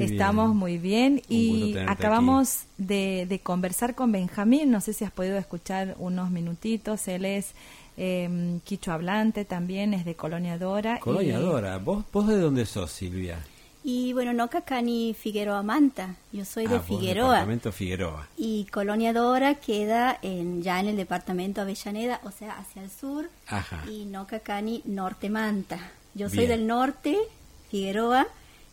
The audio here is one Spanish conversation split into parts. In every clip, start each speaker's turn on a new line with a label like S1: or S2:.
S1: Estamos muy bien y acabamos de, conversar con Benjamín, no sé si has podido escuchar unos minutitos, él es eh, quicho hablante también, es de Colonia Dora.
S2: Colonia Dora, ¿Vos, ¿vos de dónde sos Silvia?
S3: Y bueno, no Cacani Figueroa Manta, yo soy de ah, Figueroa.
S2: Departamento Figueroa.
S3: Y Colonia Dora queda en, ya en el departamento Avellaneda, o sea, hacia el sur. Ajá. Y no Cacani Norte Manta. Yo soy del norte, Figueroa,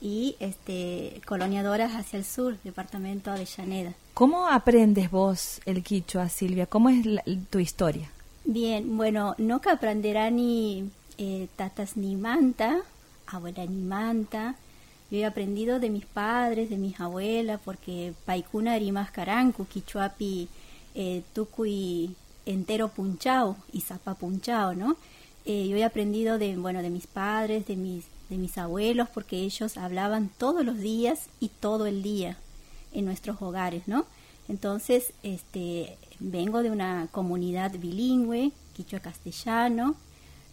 S3: y este Colonia Dora hacia el sur, departamento Avellaneda.
S1: ¿Cómo aprendes vos el quichua, Silvia? ¿Cómo es tu historia?
S3: Bien, bueno, no que aprenderá ni eh, tatas ni manta, abuela ni manta, yo he aprendido de mis padres, de mis abuelas, porque paikuna más carancu, quichuapi eh, tucuy entero punchao y zapa punchao, ¿no? Eh, yo he aprendido de, bueno, de mis padres, de mis, de mis abuelos, porque ellos hablaban todos los días y todo el día en nuestros hogares, ¿no? Entonces, este, vengo de una comunidad bilingüe, quichua castellano,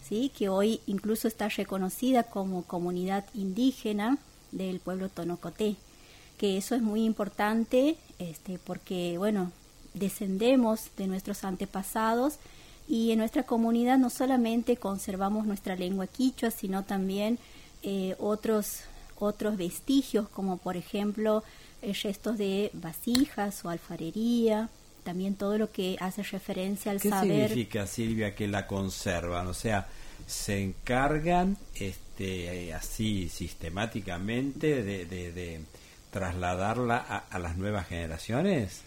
S3: ¿sí? que hoy incluso está reconocida como comunidad indígena, del pueblo Tonocoté, que eso es muy importante este, porque, bueno, descendemos de nuestros antepasados y en nuestra comunidad no solamente conservamos nuestra lengua quichua, sino también eh, otros, otros vestigios, como por ejemplo eh, restos de vasijas o alfarería, también todo lo que hace referencia al saber.
S2: ¿Qué significa, Silvia, que la conservan? O sea, se encargan este, así sistemáticamente de, de, trasladarla a, las nuevas generaciones?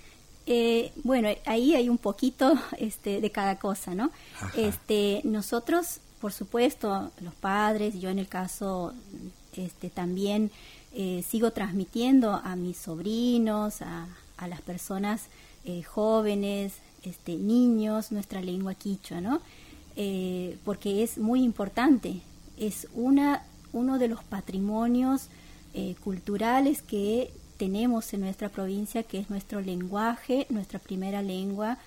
S3: Eh, bueno, ahí hay un poquito este, de cada cosa, ¿no? Este, nosotros, por supuesto, los padres, yo en el caso este, también eh, sigo transmitiendo a mis sobrinos, a, las personas eh, jóvenes, este, niños, nuestra lengua quichua, ¿no? Eh, porque es muy importante, es una, uno de los patrimonios culturales que tenemos en nuestra provincia, que es nuestro lenguaje, nuestra primera lengua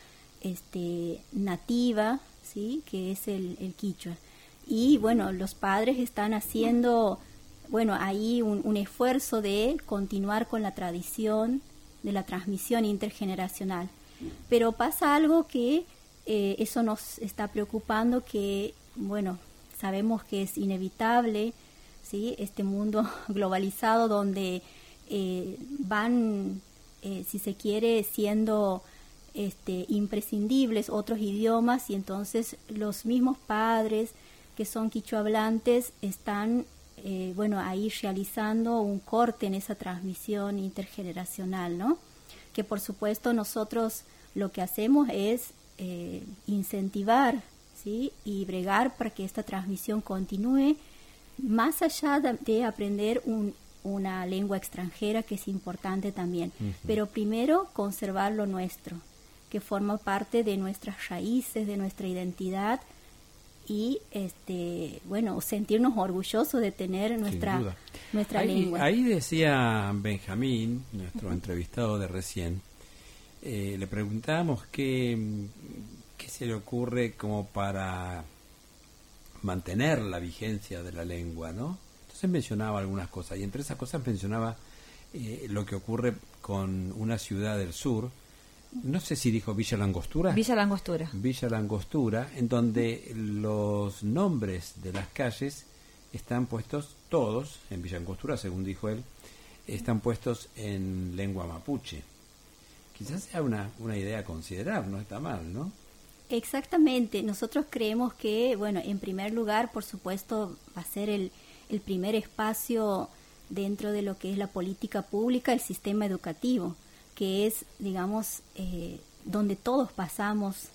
S3: este, nativa, ¿sí? que es el, el quichua. Y bueno, los padres están haciendo, bueno, ahí un, esfuerzo de continuar con la tradición de la transmisión intergeneracional. Pero pasa algo que eh, eso nos está preocupando que, bueno, sabemos que es inevitable, ¿sí? Este mundo globalizado donde eh, van, eh, si se quiere, siendo este, imprescindibles otros idiomas y entonces los mismos padres que son quichuablantes están, bueno, ahí realizando un corte en esa transmisión intergeneracional, ¿no? Que por supuesto nosotros lo que hacemos es eh, incentivar ¿sí? y bregar para que esta transmisión continúe, más allá de, aprender una lengua extranjera que es importante también, pero primero conservar lo nuestro, que forma parte de nuestras raíces, de nuestra identidad y este bueno sentirnos orgullosos de tener nuestra nuestra lengua.
S2: ahí decía Benjamín nuestro entrevistado de recién eh, le preguntábamos qué, qué se le ocurre como para mantener la vigencia de la lengua, ¿no? Entonces mencionaba algunas cosas y entre esas cosas mencionaba eh, lo que ocurre con una ciudad del sur, no sé si dijo Villa Langostura.
S1: Villa Langostura.
S2: Villa Langostura, en donde los nombres de las calles están puestos todos, en Villa Langostura, según dijo él, están puestos en lengua mapuche quizás sea una, una idea a considerar, no está mal, ¿no?
S3: Exactamente, nosotros creemos que, bueno, en primer lugar, por supuesto, va a ser el, el primer espacio dentro de lo que es la política pública, el sistema educativo, que es, digamos, eh, donde todos pasamos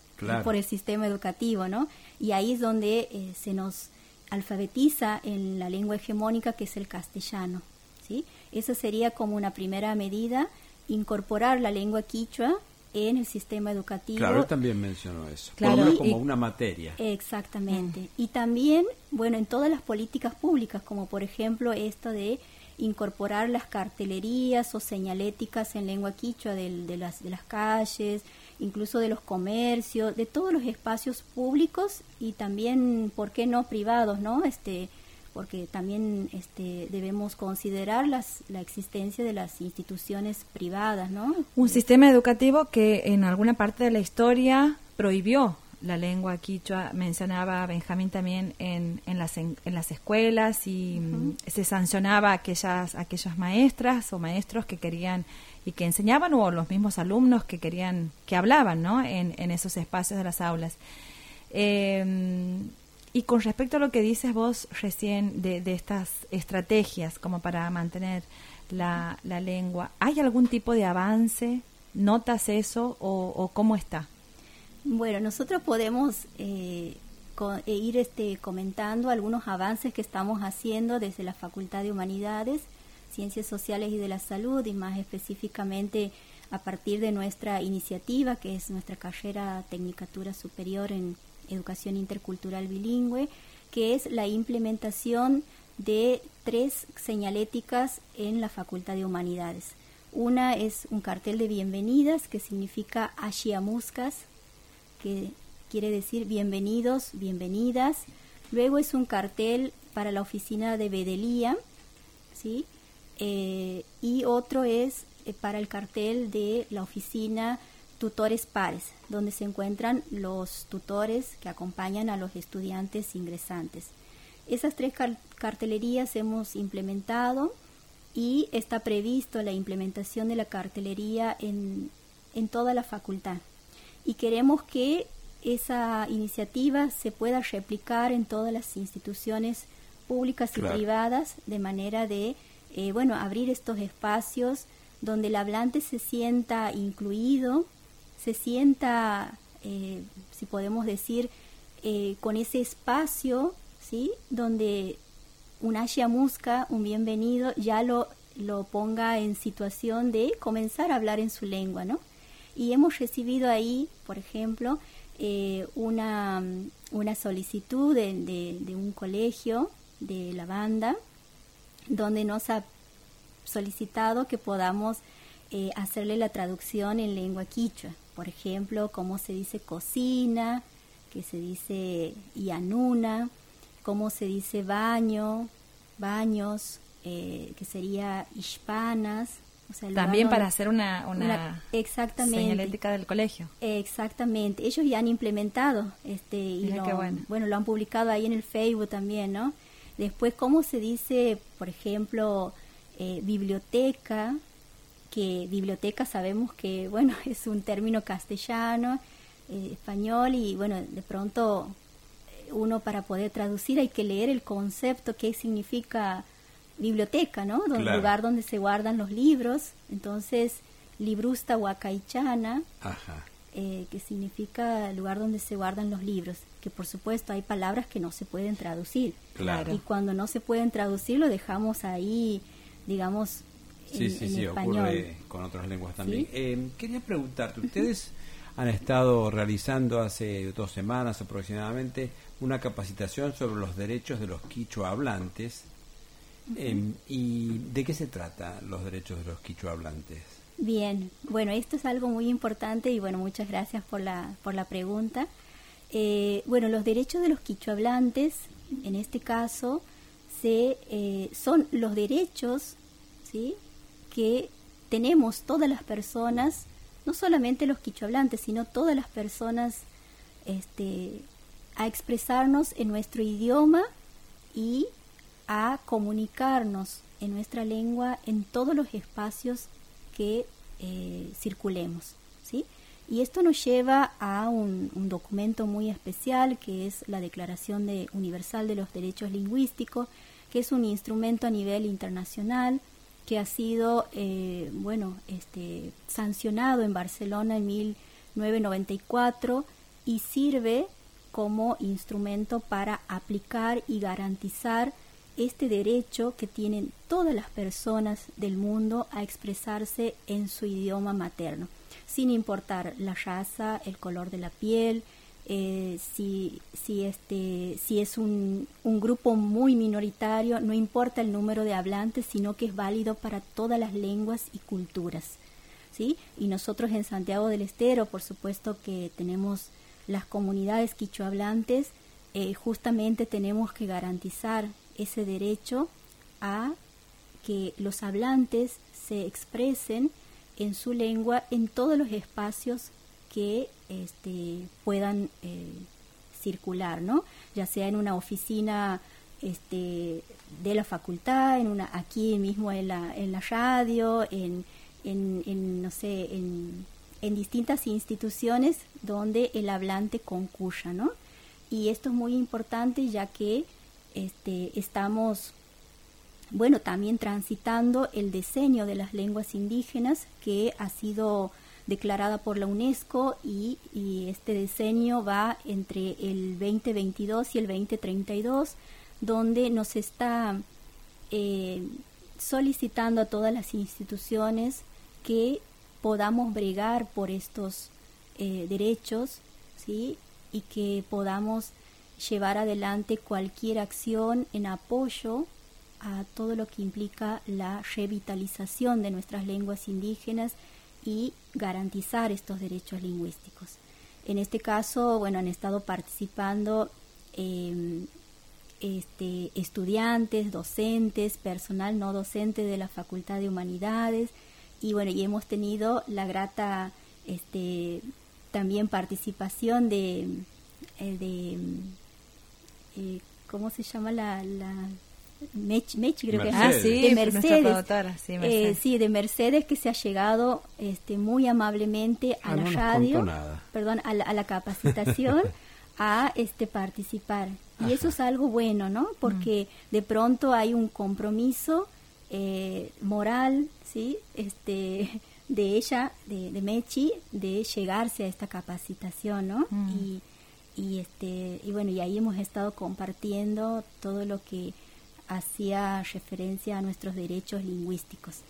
S3: por el sistema educativo, ¿no? Y ahí es donde eh, se nos alfabetiza en la lengua hegemónica, que es el castellano, ¿sí? Esa sería como una primera medida incorporar la lengua quichua en el sistema educativo.
S2: Claro, también mencionó eso, claro, como una materia.
S3: Exactamente. Y también, bueno, en todas las políticas públicas, como por ejemplo esto de incorporar las cartelerías o señaléticas en lengua quichua de, las, de las calles, incluso de los comercios, de todos los espacios públicos y también, ¿por qué no privados, no? Este, porque también este, debemos considerar las, la existencia de las instituciones privadas, ¿no?
S1: Un sistema educativo que en alguna parte de la historia prohibió la lengua quichua, mencionaba Benjamín también en, en, las, en, las escuelas y mm, se sancionaba a aquellas, aquellas maestras o maestros que querían y que enseñaban o los mismos alumnos que querían, que hablaban ¿no? en, en esos espacios de las aulas. Eh, y con respecto a lo que dices vos recién de, estas estrategias como para mantener la, lengua, ¿hay algún tipo de avance? ¿Notas eso o, cómo está?
S3: Bueno, nosotros podemos eh, eh, ir este, comentando algunos avances que estamos haciendo desde la Facultad de Humanidades, Ciencias Sociales y de la Salud y más específicamente a partir de nuestra iniciativa, que es nuestra carrera Tecnicatura Superior en educación intercultural bilingüe, que es la implementación de tres señaléticas en la Facultad de Humanidades. Una es un cartel de bienvenidas que significa Ashiamuskas, que quiere decir bienvenidos, bienvenidas. Luego es un cartel para la oficina de Bedelía, ¿sí? Eh, y otro es eh, para el cartel de la oficina tutores pares, donde se encuentran los tutores que acompañan a los estudiantes ingresantes. Esas tres cartelerías hemos implementado y está previsto la implementación de la cartelería en, en toda la facultad. Y queremos que esa iniciativa se pueda replicar en todas las instituciones públicas y privadas de manera de eh, bueno abrir estos espacios donde el hablante se sienta incluido se sienta, eh, si podemos decir, eh, con ese espacio, ¿sí? Donde un Asia Musca, un bienvenido, ya lo, lo ponga en situación de comenzar a hablar en su lengua, ¿no? Y hemos recibido ahí, por ejemplo, eh, una, una solicitud de, un colegio de la banda, donde nos ha solicitado que podamos hacerle la traducción en lengua quichua por ejemplo, cómo se dice cocina, que se dice yanuna, cómo se dice baño, baños, eh, que sería hispanas.
S1: También para hacer una, una,
S3: exactamente,
S1: señalética del colegio.
S3: Exactamente. Ellos ya han implementado este y lo, bueno. lo han publicado ahí en el Facebook también, ¿no? Después, ¿cómo se dice, por ejemplo, eh, biblioteca? que biblioteca sabemos que, bueno, es un término castellano, eh, español y, bueno, de pronto eh, uno para poder traducir hay que leer el concepto, qué significa biblioteca, ¿no? El lugar donde se guardan los libros. Entonces, librusta huacaichana, eh, que significa lugar donde se guardan los libros. Que por supuesto hay palabras que no se pueden traducir. Claro. Y cuando no se pueden traducir lo dejamos ahí, digamos,
S2: Sí, sí, sí, ocurre con otras lenguas también. Eh, quería preguntarte, ustedes han estado realizando hace dos semanas aproximadamente una capacitación sobre los derechos de los quichua hablantes. Em, ¿Y de qué se trata los derechos de los quichua hablantes?
S3: Bien, bueno, esto es algo muy importante y bueno, muchas gracias por la, por la pregunta. Eh, bueno, los derechos de los quichua hablantes, en este caso, se, eh, son los derechos ¿sí? que tenemos todas las personas, no solamente los quichohablantes, sino todas las personas este, a expresarnos en nuestro idioma y a comunicarnos en nuestra lengua en todos los espacios que eh, circulemos. ¿sí? Y esto nos lleva a un, documento muy especial que es la Declaración de Universal de los Derechos Lingüísticos, que es un instrumento a nivel internacional que ha sido eh, bueno este sancionado en Barcelona en 1994 y sirve como instrumento para aplicar y garantizar este derecho que tienen todas las personas del mundo a expresarse en su idioma materno, sin importar la raza, el color de la piel, eh, si, si, este, si es un, un, grupo muy minoritario, no importa el número de hablantes, sino que es válido para todas las lenguas y culturas. ¿sí? Y nosotros en Santiago del Estero, por supuesto que tenemos las comunidades quichohablantes, eh, justamente tenemos que garantizar ese derecho a que los hablantes se expresen en su lengua en todos los espacios que este, puedan eh, circular, ¿no? Ya sea en una oficina este, de la facultad, en una aquí mismo en la, en la radio, en, no sé, en, en, distintas instituciones donde el hablante concurra, ¿no? Y esto es muy importante ya que este, estamos, bueno, también transitando el diseño de las lenguas indígenas que ha sido declarada por la UNESCO y, este diseño va entre el 2022 y el 2032 donde nos está eh, solicitando a todas las instituciones que podamos bregar por estos eh, derechos, ¿sí? Y que podamos llevar adelante cualquier acción en apoyo a todo lo que implica la revitalización de nuestras lenguas indígenas y garantizar estos derechos lingüísticos. En este caso, bueno, han estado participando eh, este, estudiantes, docentes, personal no docente de la Facultad de Humanidades y bueno, y hemos tenido la grata este, también participación de, eh, de eh, ¿cómo se llama la, la Mech, creo que
S1: ah, sí,
S3: de Mercedes, eh, sí, de Mercedes que se ha llegado este, muy amablemente a ah, la radio, perdón, a la, capacitación, a este participar. Y eso es algo bueno, ¿no? Porque mm. de pronto hay un compromiso eh, moral, ¿sí? Este, de ella, de, de, Mechi, de llegarse a esta capacitación, ¿no? Mm. Y, y, este, y bueno, y ahí hemos estado compartiendo todo lo que hacía referencia a nuestros derechos lingüísticos.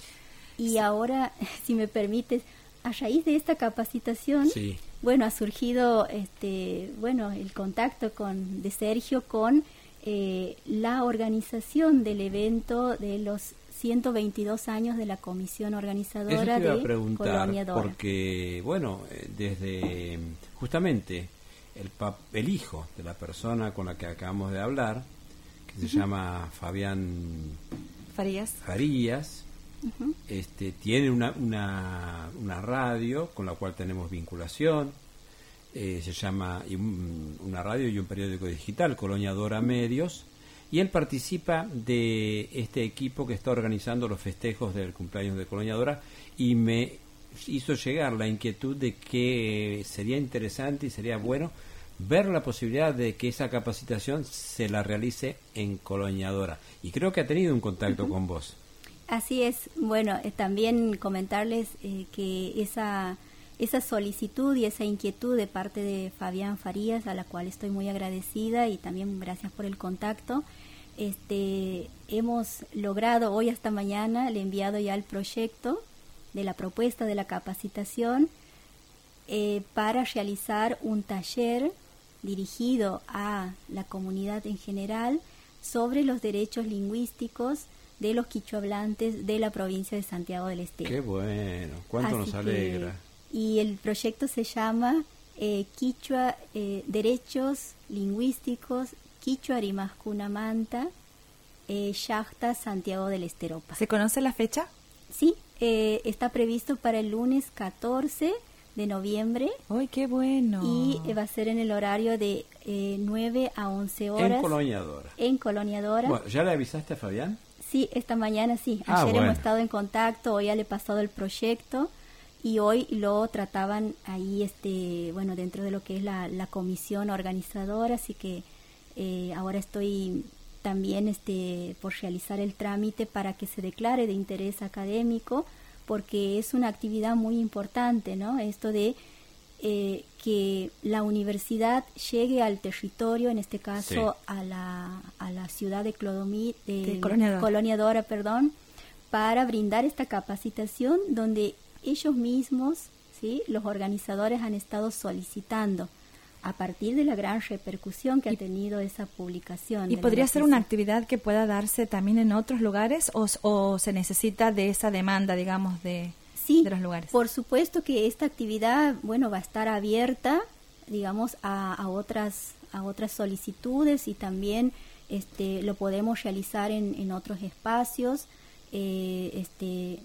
S3: Y ahora, si me permites, a raíz de esta capacitación, sí bueno, ha surgido este, bueno, el contacto con, de Sergio con eh, la organización del evento de los 122 años de la comisión organizadora de Colonia Dora.
S2: Porque, bueno, eh, desde justamente el, el hijo de la persona con la que acabamos de hablar, que se llama Fabián
S1: Farías,
S2: Farías este, tiene una, una, una, radio con la cual tenemos vinculación, eh, se llama una radio y un periódico digital, Colonia Dora Medios, y él participa de este equipo que está organizando los festejos del cumpleaños de Colonia Dora y me hizo llegar la inquietud de que sería interesante y sería bueno ver la posibilidad de que esa capacitación se la realice en Colonia Dora. Y creo que ha tenido un contacto con vos.
S3: Así es. Bueno, eh, también comentarles eh, que esa, esa solicitud y esa inquietud de parte de Fabián Farías, a la cual estoy muy agradecida y también gracias por el contacto, este, hemos logrado hoy hasta mañana, le he enviado ya el proyecto de la propuesta de la capacitación eh, para realizar un taller dirigido a la comunidad en general sobre los derechos lingüísticos de los quichuablantes de la provincia de Santiago del Estero.
S2: Qué bueno, cuánto nos alegra.
S3: y el proyecto se llama eh, Quichua eh, Derechos Lingüísticos Quichua Arimascunamanta eh, Santiago del Esteropa.
S1: ¿Se conoce la fecha?
S3: Sí, eh, está previsto para el lunes 14 de noviembre.
S1: ¡Ay, qué bueno!
S3: Y va a ser en el horario de 9 a 11 horas.
S2: En Coloniadora.
S3: En Coloniadora.
S2: Bueno, ¿Ya le avisaste a Fabián?
S3: Sí, esta mañana sí. Ah, Ayer hemos estado en contacto, hoy ya le he pasado el proyecto y hoy lo trataban ahí, este, bueno, dentro de lo que es la, comisión organizadora, así que eh, ahora estoy también este, por realizar el trámite para que se declare de interés académico, porque es una actividad muy importante, ¿no? Esto de eh, que la universidad llegue al territorio, en este caso a, la, a la ciudad de Clodomir, de, Coloniadora. perdón, para brindar esta capacitación donde ellos mismos, ¿sí? los organizadores han estado solicitando a partir de la gran repercusión que ha tenido esa publicación.
S1: ¿Y podría ser una actividad que pueda darse también en otros lugares o, o se necesita de esa demanda, digamos, de
S3: sí, Por supuesto que esta actividad, bueno, va a estar abierta, digamos, a, otras a otras solicitudes y también este, lo podemos realizar en, en otros espacios. Eh, este,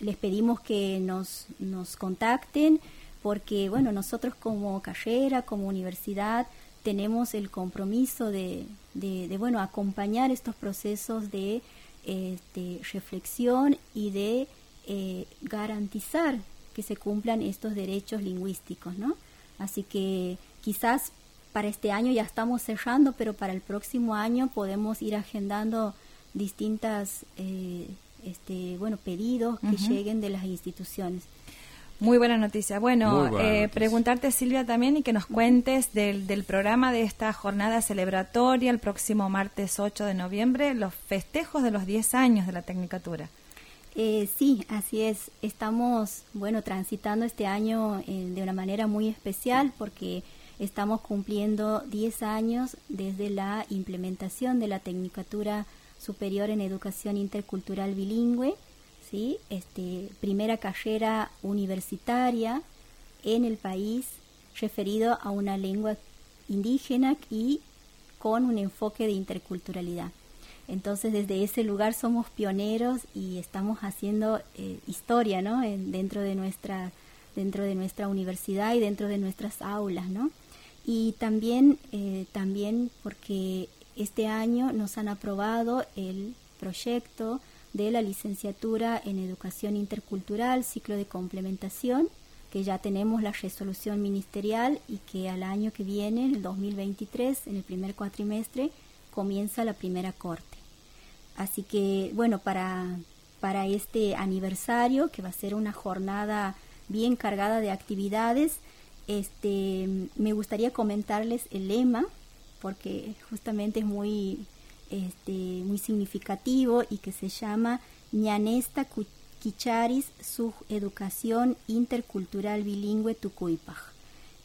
S3: les pedimos que nos, nos contacten porque, bueno, nosotros como carrera, como universidad, tenemos el compromiso de, de, bueno, acompañar estos procesos de este, reflexión y de eh, garantizar que se cumplan estos derechos lingüísticos, ¿no? Así que quizás para este año ya estamos cerrando, pero para el próximo año podemos ir agendando distintas eh, este, bueno, pedidos que lleguen de las instituciones.
S1: Muy buena noticia. Bueno, eh, preguntarte Silvia también y que nos cuentes del, del programa de esta jornada celebratoria el próximo martes 8 de noviembre, los festejos de los 10 años de la Tecnicatura.
S3: Eh, sí, así es. Estamos, bueno, transitando este año eh, de una manera muy especial porque estamos cumpliendo 10 años desde la implementación de la Tecnicatura Superior en Educación Intercultural Bilingüe, Este, primera carrera universitaria en el país referido a una lengua indígena y con un enfoque de interculturalidad. Entonces desde ese lugar somos pioneros y estamos haciendo eh, historia, ¿no? dentro de nuestra dentro de nuestra universidad y dentro de nuestras aulas, ¿no? Y también eh, también porque este año nos han aprobado el proyecto de la licenciatura en educación intercultural, ciclo de complementación, que ya tenemos la resolución ministerial y que al año que viene, en el 2023, en el primer cuatrimestre, comienza la primera corte. Así que, bueno, para, para este aniversario, que va a ser una jornada bien cargada de actividades, este, me gustaría comentarles el lema, porque justamente es muy, este, muy significativo y que se llama Ñanesta Kicharis su educación intercultural bilingüe Tucuipaj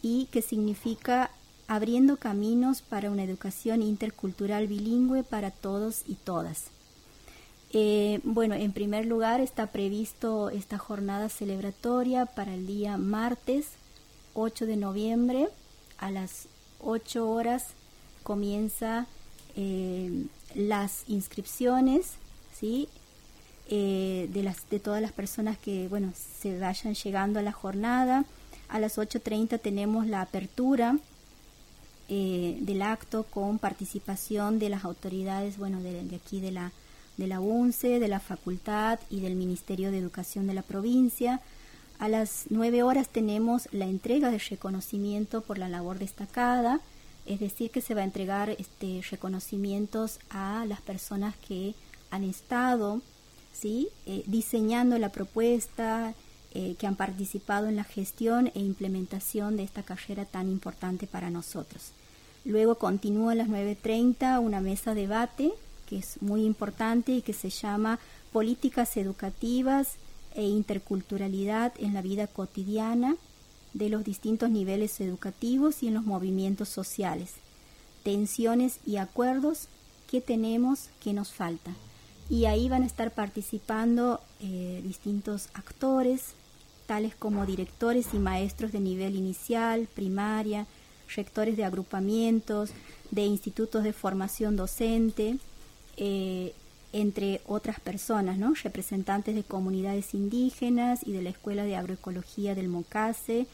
S3: y que significa abriendo caminos para una educación intercultural bilingüe para todos y todas. Eh, bueno, en primer lugar está previsto esta jornada celebratoria para el día martes 8 de noviembre a las 8 horas comienza eh, las inscripciones, ¿sí? Eh, de, las, de todas las personas que bueno se vayan llegando a la jornada. A las 8.30 tenemos la apertura eh, del acto con participación de las autoridades bueno de, aquí de la de la UNCE, de la facultad y del Ministerio de Educación de la provincia. A las 9 horas tenemos la entrega de reconocimiento por la labor destacada, es decir, que se va a entregar este, reconocimientos a las personas que han estado. Eh, diseñando la propuesta, eh, que han participado en la gestión e implementación de esta carrera tan importante para nosotros. Luego continúa a las 9.30 una mesa de debate que es muy importante y que se llama Políticas Educativas e Interculturalidad en la Vida Cotidiana de los distintos niveles educativos y en los movimientos sociales, tensiones y acuerdos que tenemos que nos falta. Y ahí van a estar participando eh, distintos actores, tales como directores y maestros de nivel inicial, primaria, rectores de agrupamientos, de institutos de formación docente, eh, entre otras personas, ¿no? representantes de comunidades indígenas y de la Escuela de Agroecología del Mocase,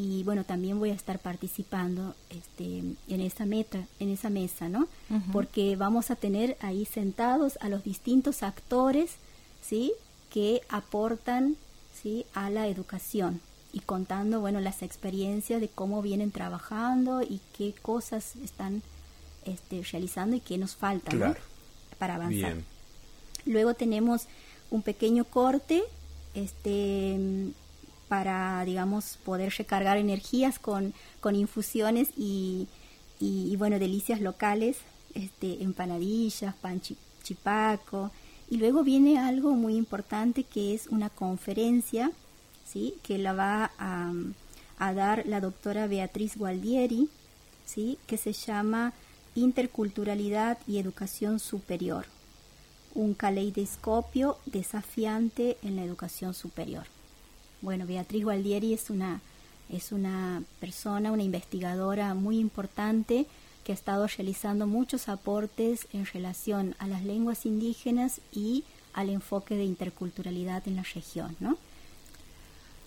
S3: y bueno también voy a estar participando este en esa meta en esa mesa no porque vamos a tener ahí sentados a los distintos actores sí que aportan sí a la educación y contando bueno las experiencias de cómo vienen trabajando y qué cosas están este, realizando y qué nos falta para avanzar. Luego tenemos un pequeño corte este para, digamos, poder recargar energías con, con infusiones y, y, bueno, delicias locales, este, empanadillas, pan chipaco. Y luego viene algo muy importante que es una conferencia, ¿sí? Que la va a, dar la doctora Beatriz Gualdieri, ¿sí? Que se llama Interculturalidad y Educación Superior, un caleidoscopio desafiante en la educación superior. Bueno, Beatriz Gualdieri es una, es una persona, una investigadora muy importante que ha estado realizando muchos aportes en relación a las lenguas indígenas y al enfoque de interculturalidad en la región, ¿no?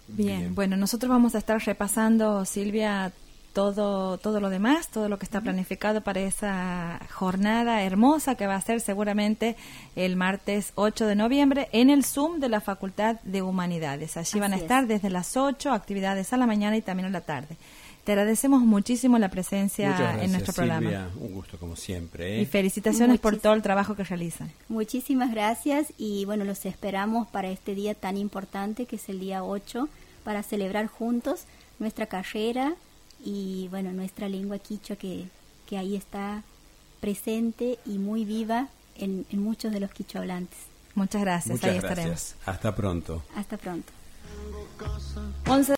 S1: Bien, bueno, nosotros vamos a estar repasando, Silvia, todo, todo lo demás, todo lo que está planificado para esa jornada hermosa que va a ser seguramente el martes 8 de noviembre en el Zoom de la Facultad de Humanidades. Allí van a estar desde las 8, actividades a la mañana y también a la tarde. Te agradecemos muchísimo la presencia en nuestro programa.
S2: Un gusto como siempre. ¿eh?
S1: Y felicitaciones por todo el trabajo que realizan.
S3: Muchísimas gracias y bueno, los esperamos para este día tan importante que es el día 8 para celebrar juntos nuestra carrera y bueno, nuestra lengua quichua que, que ahí está presente y muy viva en, en muchos de los quichohablantes.
S1: Muchas gracias,
S2: ahí estaremos. Hasta pronto.
S3: Hasta pronto.